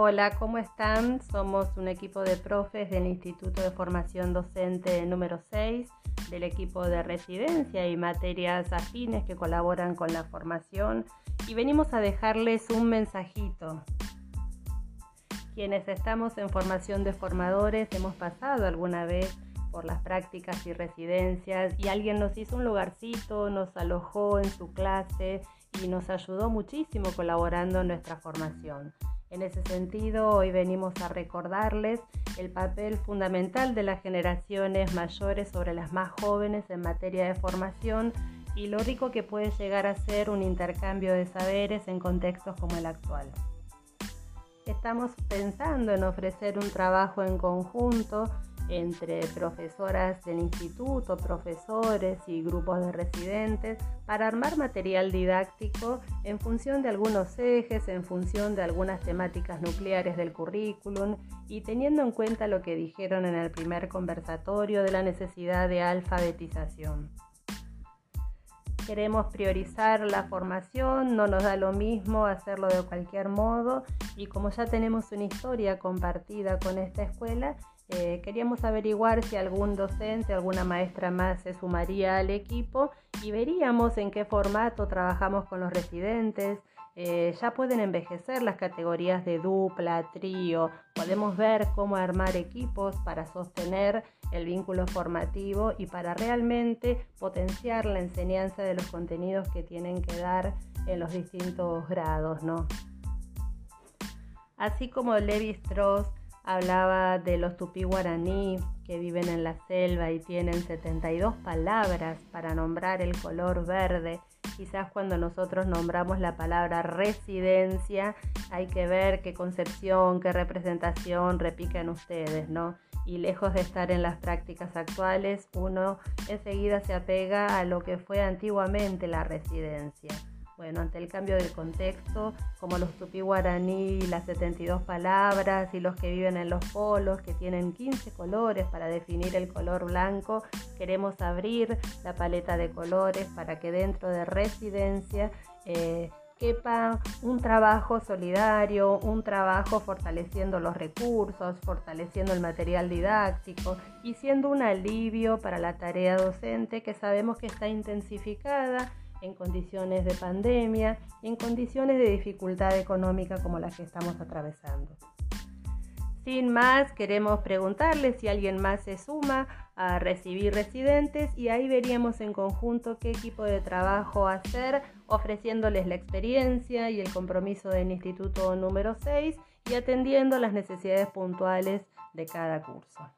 Hola, ¿cómo están? Somos un equipo de profes del Instituto de Formación Docente número 6, del equipo de residencia y materias afines que colaboran con la formación y venimos a dejarles un mensajito. Quienes estamos en formación de formadores hemos pasado alguna vez por las prácticas y residencias y alguien nos hizo un lugarcito, nos alojó en su clase y nos ayudó muchísimo colaborando en nuestra formación. En ese sentido, hoy venimos a recordarles el papel fundamental de las generaciones mayores sobre las más jóvenes en materia de formación y lo rico que puede llegar a ser un intercambio de saberes en contextos como el actual. Estamos pensando en ofrecer un trabajo en conjunto entre profesoras del instituto, profesores y grupos de residentes para armar material didáctico en función de algunos ejes, en función de algunas temáticas nucleares del currículum y teniendo en cuenta lo que dijeron en el primer conversatorio de la necesidad de alfabetización. Queremos priorizar la formación, no nos da lo mismo hacerlo de cualquier modo y como ya tenemos una historia compartida con esta escuela, eh, queríamos averiguar si algún docente, alguna maestra más se sumaría al equipo y veríamos en qué formato trabajamos con los residentes. Eh, ya pueden envejecer las categorías de dupla, trío. Podemos ver cómo armar equipos para sostener el vínculo formativo y para realmente potenciar la enseñanza de los contenidos que tienen que dar en los distintos grados, ¿no? Así como Levi Strauss hablaba de los tupí guaraní que viven en la selva y tienen 72 palabras para nombrar el color verde. Quizás cuando nosotros nombramos la palabra residencia, hay que ver qué concepción, qué representación repican ustedes, ¿no? Y lejos de estar en las prácticas actuales, uno enseguida se apega a lo que fue antiguamente la residencia. Bueno, ante el cambio del contexto, como los tupí guaraní, las 72 palabras y los que viven en los polos, que tienen 15 colores para definir el color blanco, queremos abrir la paleta de colores para que dentro de residencia eh, quepa un trabajo solidario, un trabajo fortaleciendo los recursos, fortaleciendo el material didáctico y siendo un alivio para la tarea docente que sabemos que está intensificada en condiciones de pandemia, en condiciones de dificultad económica como las que estamos atravesando. Sin más, queremos preguntarles si alguien más se suma a recibir residentes y ahí veríamos en conjunto qué equipo de trabajo hacer, ofreciéndoles la experiencia y el compromiso del Instituto número 6 y atendiendo las necesidades puntuales de cada curso.